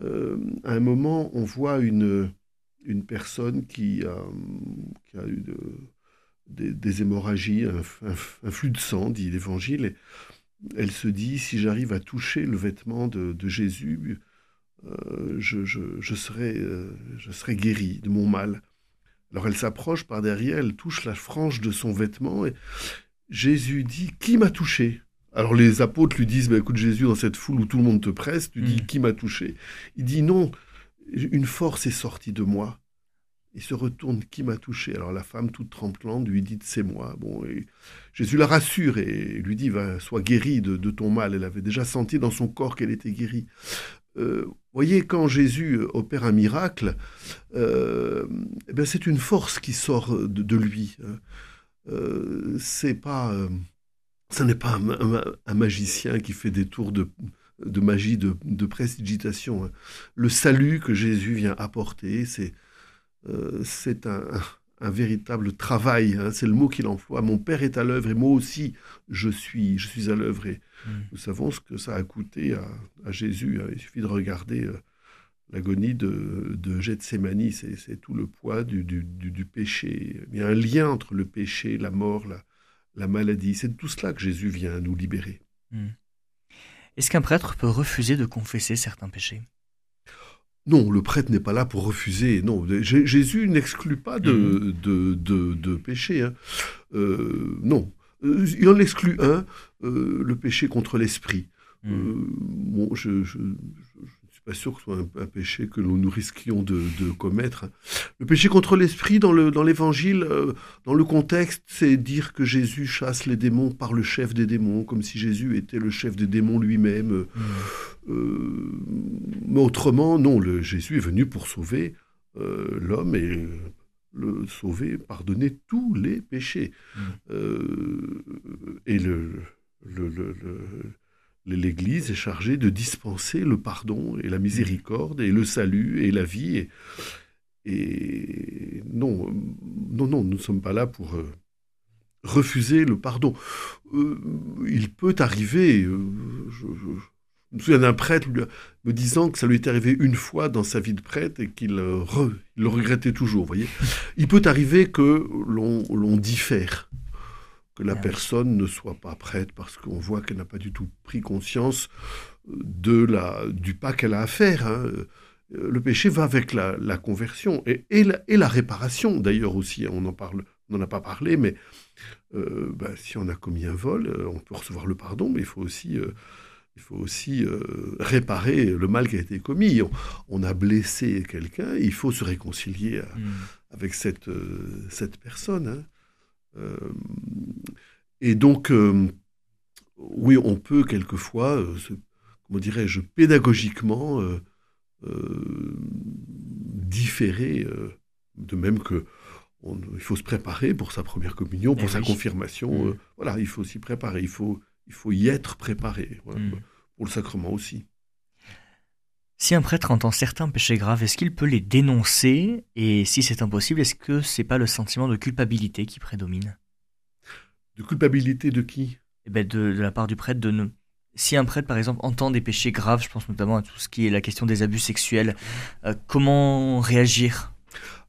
à un moment, on voit une, une personne qui a, qui a eu des, hémorragies, un, un, flux de sang, dit l'Évangile, elle se dit, si j'arrive à toucher le vêtement de, Jésus, euh, je, serai, euh, je serai guéri de mon mal. Alors elle s'approche par derrière, elle touche la frange de son vêtement et Jésus dit, qui m'a touché? Alors les apôtres lui disent, bah, écoute Jésus, dans cette foule où tout le monde te presse, tu dis, mm. qui m'a touché? Il dit, non, une force est sortie de moi. Il se retourne, qui m'a touché? Alors la femme, toute tremblante, lui dit, c'est moi. Bon, Jésus la rassure et lui dit, sois guérie de, ton mal. Elle avait déjà senti dans son corps qu'elle était guérie. Euh, voyez, quand Jésus opère un miracle, euh, eh c'est une force qui sort de, lui. Hein. Euh, c'est pas, ce n'est pas un, magicien qui fait des tours de, de magie, de, de. Hein. Le salut que Jésus vient apporter, c'est euh, c'est un, véritable travail, hein, c'est le mot qu'il emploie. Mon Père est à l'œuvre et moi aussi, je suis, je suis à l'œuvre. Et mm. nous savons ce que ça a coûté à, Jésus. Hein. Il suffit de regarder euh, l'agonie de, de Gethsemane, c'est tout le poids du, péché. Il y a un lien entre le péché, la mort, la, maladie. C'est de tout cela que Jésus vient nous libérer. Mm. Est-ce qu'un prêtre peut refuser de confesser certains péchés? Non, le prêtre n'est pas là pour refuser. Non, Jésus n'exclut pas de, mhm. de, de, péché. Hein. Euh, non, euh, il en exclut un, euh, le péché contre l'esprit. Mhm. bon, je, pas sûr que ce soit un, péché que nous, nous risquions de, commettre. Le péché contre l'esprit, dans l'évangile, dans, euh, dans le contexte, c'est dire que Jésus chasse les démons par le chef des démons, comme si Jésus était le chef des démons lui-même. Mmh. Euh, mais autrement, non, le, Jésus est venu pour sauver euh, l'homme et le sauver, pardonner tous les péchés. Mmh. et le l'Église est chargée de dispenser le pardon et la miséricorde et le salut et la vie. Et, non, non, non, nous ne sommes pas là pour euh, refuser le pardon. Euh, il peut arriver, euh, je, me souviens d'un prêtre me disant que ça lui est arrivé une fois dans sa vie de prêtre et qu'il le regrettait toujours. Voyez, il peut arriver que l'on diffère que la personne ne soit pas prête parce qu'on voit qu'elle n'a pas du tout pris conscience de la, du pas qu'elle a à faire. Hein. Le péché va avec la, conversion et, et, la, réparation d'ailleurs aussi. On en parle, on n'en a pas parlé, mais euh, bah, si on a commis un vol, euh, on peut recevoir le pardon, mais il faut aussi, euh, il faut aussi réparer le mal qui a été commis. On, a blessé quelqu'un, il faut se réconcilier mmh. avec cette, cette personne. Hein. Euh, et donc, euh, oui, on peut quelquefois, euh, comment dirais-je, pédagogiquement différer, de même que il faut se préparer pour sa première communion, pour eh sa confirmation. Mm. voilà, il faut s'y préparer, il faut, il faut y être préparé, mm. pour le sacrement aussi. Si un prêtre entend certains péchés graves, est-ce qu'il peut les dénoncer? Et si c'est impossible, est-ce que c'est pas le sentiment de culpabilité qui prédomine? De culpabilité de qui? Eh ben de, la part du prêtre de ne Si un prêtre, par exemple, entend des péchés graves, je pense notamment à tout ce qui est la question des abus sexuels, comment réagir?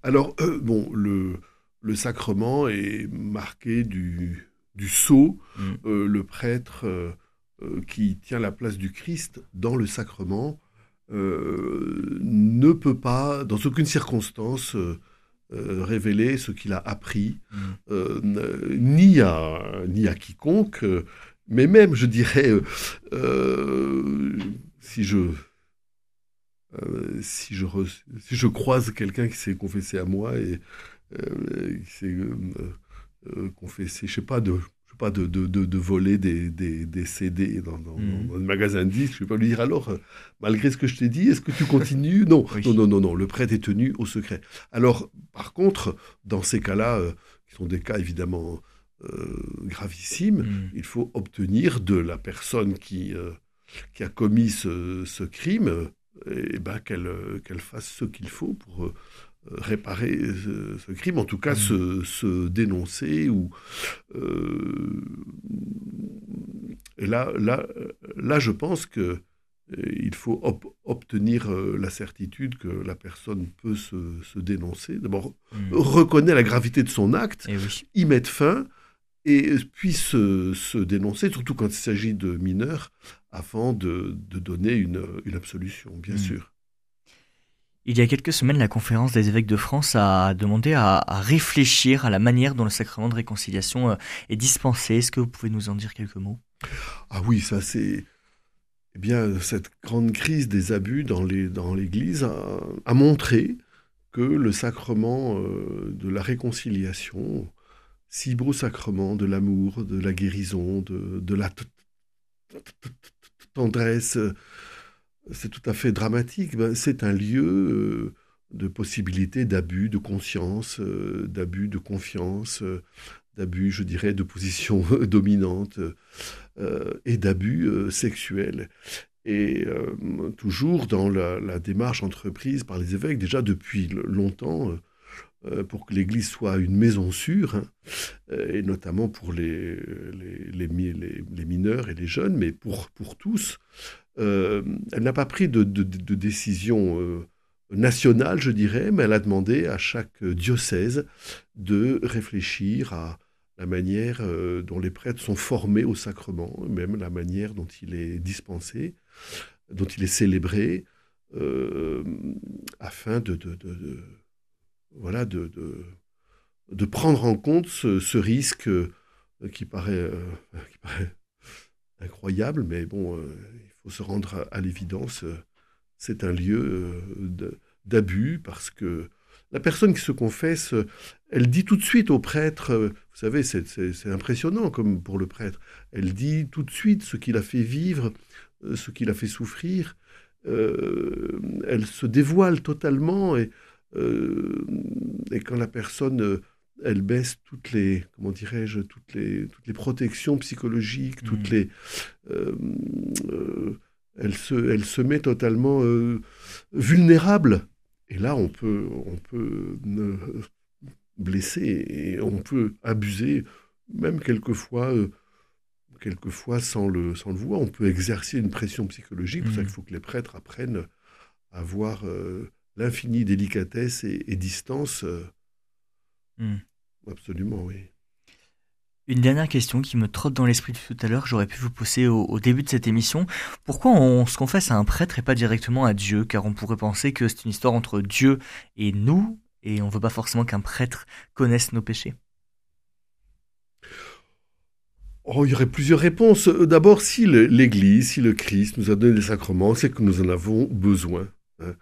Alors, bon, le, le sacrement est marqué du, du sceau. Mm. le prêtre qui tient la place du Christ dans le sacrement ne peut pas, dans aucune circonstance, euh, révéler ce qu'il a appris, mm. euh, ni, à, ni à quiconque, euh, mais même, je dirais, si je... si, je si je croise quelqu'un qui s'est confessé à moi et qui s'est confessé, je sais pas, de pas, de, de, de, voler des, des, des CD dans, dans, hmm. un magasin de disques. Je ne vais pas lui dire alors, euh, malgré ce que je t'ai dit, est-ce que tu continues? Non. non, non, non, non, le prêtre est tenu au secret. Alors, par contre, dans ces cas-là, euh, qui sont des cas évidemment euh, gravissimes, hmm. il faut obtenir de la personne qui, qui a commis ce, ce crime et ben, qu'elle qu'elle fasse ce qu'il faut pour réparer ce, crime, en tout cas mmh. se, dénoncer. Ou, euh, et là, là, là, je pense que euh, il faut obtenir euh, la certitude que la personne peut se, dénoncer. D'abord, mmh. reconnaître la gravité de son acte, eh y mettre fin, et puis se, dénoncer, surtout quand il s'agit de mineurs, afin de, donner une, absolution, bien mmh. sûr. Il y a quelques semaines, la conférence des évêques de France a demandé à, réfléchir à la manière dont le sacrement de réconciliation euh, est dispensé. Est-ce que vous pouvez nous en dire quelques mots? Ah oui, ça c'est... Eh bien, cette grande crise des abus dans l'Église a, montré que le sacrement euh, de la réconciliation, si beau sacrement de l'amour, de la guérison, de la tendresse, c'est tout à fait dramatique. Ben, c'est un lieu euh, de possibilité d'abus de conscience, euh, d'abus de confiance, euh, d'abus, je dirais, de position dominante et d'abus sexuels. Et toujours dans la, démarche entreprise par les évêques, déjà depuis longtemps, pour que l'Église soit une maison sûre, hein, et notamment pour les, mineurs et les jeunes, mais pour, tous, elle n'a pas pris de, décision euh, nationale, je dirais, mais elle a demandé à chaque diocèse de réfléchir à la manière euh, dont les prêtres sont formés au sacrement, même la manière dont il est dispensé, dont il est célébré, afin de, de, de, prendre en compte ce, risque qui, paraît, incroyable, mais bon, faut se rendre à, l'évidence, euh, c'est un lieu euh, d'abus parce que la personne qui se confesse, euh, elle dit tout de suite au prêtre, vous savez, c'est impressionnant comme pour le prêtre, elle dit tout de suite ce qu'il a fait vivre, ce qu'il a fait souffrir, elle se dévoile totalement et, et quand la personne elle baisse toutes les, comment dirais-je, toutes les, toutes les protections psychologiques, toutes mmh. les, euh, euh, elle se, elle se met totalement euh, vulnérable. Et là, on peut, on peut blesser et on peut abuser, même quelquefois, quelquefois sans le, sans le voir. On peut exercer une pression psychologique. C'est pour ça mmh. qu'il faut que les prêtres apprennent à avoir l'infinie délicatesse et, et distance Hmm. Absolument, oui. Une dernière question qui me trotte dans l'esprit tout à l'heure, j'aurais pu vous poser au, début de cette émission. Pourquoi on se confesse à un prêtre et pas directement à Dieu? Car on pourrait penser que c'est une histoire entre Dieu et nous, et on ne veut pas forcément qu'un prêtre connaisse nos péchés. Oh, il y aurait plusieurs réponses. D'abord, si l'Église, si le Christ nous a donné des sacrements, c'est que nous en avons besoin. Hein.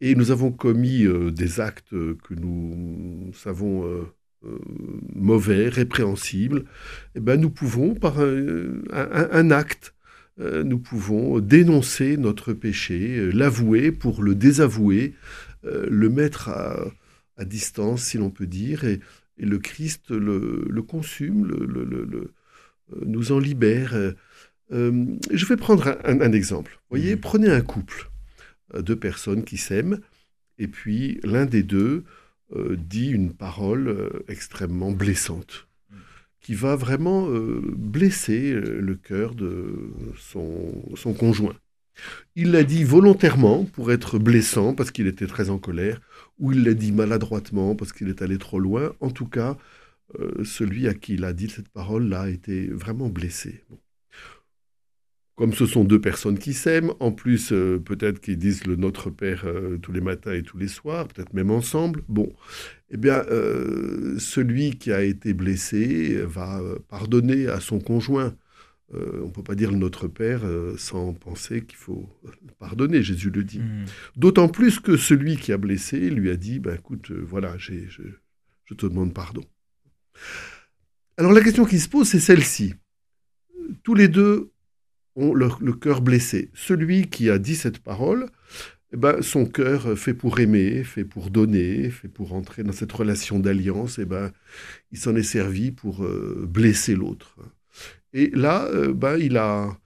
Et nous avons commis euh, des actes que nous savons euh, euh, mauvais, répréhensibles. Et eh ben, nous pouvons, par un, acte, nous pouvons dénoncer notre péché, l'avouer pour le désavouer, le mettre à, distance, si l'on peut dire, et, le Christ le, consume, le, nous en libère. je vais prendre un, exemple. voyez, mmh. prenez un couple. Euh, deux personnes qui s'aiment, et puis l'un des deux euh, dit une parole euh, extrêmement blessante, qui va vraiment blesser le cœur de son, son conjoint. Il l'a dit volontairement pour être blessant parce qu'il était très en colère, ou il l'a dit maladroitement parce qu'il est allé trop loin. En tout cas, celui à qui il a dit cette parole-là a été vraiment blessé. Comme ce sont deux personnes qui s'aiment, en plus euh, peut-être qu'ils disent le Notre Père euh, tous les matins et tous les soirs, peut-être même ensemble, bon, eh bien, euh, celui qui a été blessé va pardonner à son conjoint. on ne peut pas dire le Notre Père sans penser qu'il faut pardonner, Jésus le dit. Hmm. D'autant plus que celui qui a blessé lui a dit, ben, écoute, voilà, je, je te demande pardon. Alors la question qui se pose, c'est celle-ci. Tous les deux ont le, cœur blessé. Celui qui a dit cette parole, eh ben, son cœur fait pour aimer, fait pour donner, fait pour entrer dans cette relation d'alliance, eh ben, il s'en est servi pour euh, blesser l'autre. Et là, euh, ben, il, a,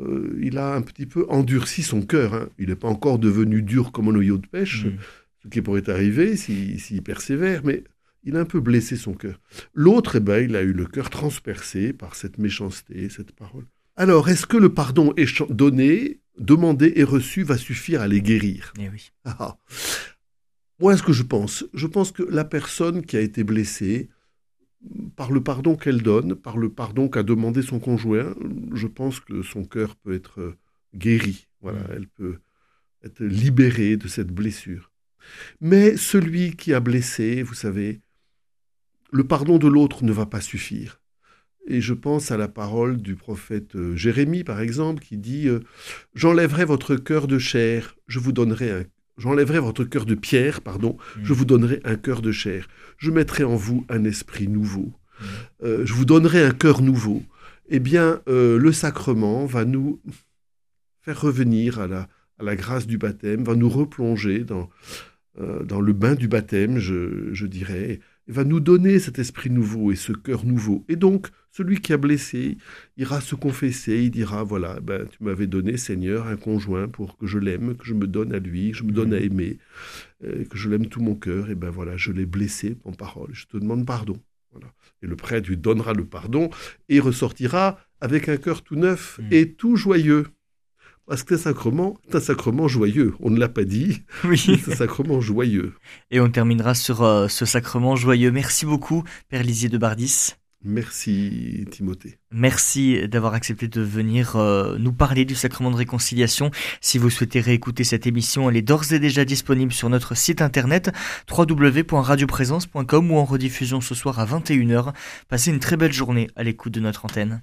euh, il a un petit peu endurci son cœur. Hein. Il n'est pas encore devenu dur comme un noyau de pêche, mmh. ce qui pourrait arriver s'il persévère, mais il a un peu blessé son cœur. L'autre, eh ben, il a eu le cœur transpercé par cette méchanceté, cette parole. Alors, est-ce que le pardon donné, demandé et reçu va suffire à les guérir? Eh oui. Ah, ah. Moi, ce que je pense, je pense que la personne qui a été blessée, par le pardon qu'elle donne, par le pardon qu'a demandé son conjoint, je pense que son cœur peut être euh, guéri. Voilà, mm. elle peut être libérée de cette blessure. Mais celui qui a blessé, vous savez, le pardon de l'autre ne va pas suffire. Et je pense à la parole du prophète euh, Jérémie, par exemple, qui dit euh, J'enlèverai votre cœur de chair, je vous donnerai un J'enlèverai votre cœur de pierre, pardon, mm. je vous donnerai un cœur de chair. Je mettrai en vous un esprit nouveau. Mm. Euh, je vous donnerai un cœur nouveau. Eh bien, le sacrement va nous faire revenir à la, à la grâce du baptême, va nous replonger dans, dans le bain du baptême, je, je dirais, va nous donner cet esprit nouveau et ce cœur nouveau. Et donc, celui qui a blessé ira se confesser, il dira, voilà, ben, tu m'avais donné, Seigneur, un conjoint pour que je l'aime, que je me donne à lui, que je me donne à mmh. aimer, euh, que je l'aime tout mon cœur, et ben voilà, je l'ai blessé en parole, je te demande pardon. Voilà. Et le prêtre lui donnera le pardon et ressortira avec un cœur tout neuf mmh. et tout joyeux. Parce que c'est un sacrement, joyeux. On ne l'a pas dit. Oui. C'est un sacrement joyeux. Et on terminera sur euh, ce sacrement joyeux. Merci beaucoup, Père Lisier de Bardis. Merci Timothée. Merci d'avoir accepté de venir euh, nous parler du sacrement de réconciliation. Si vous souhaitez réécouter cette émission, elle est d'ores et déjà disponible sur notre site internet www.radioprésence.com ou en rediffusion ce soir à 21h. Passez une très belle journée à l'écoute de notre antenne.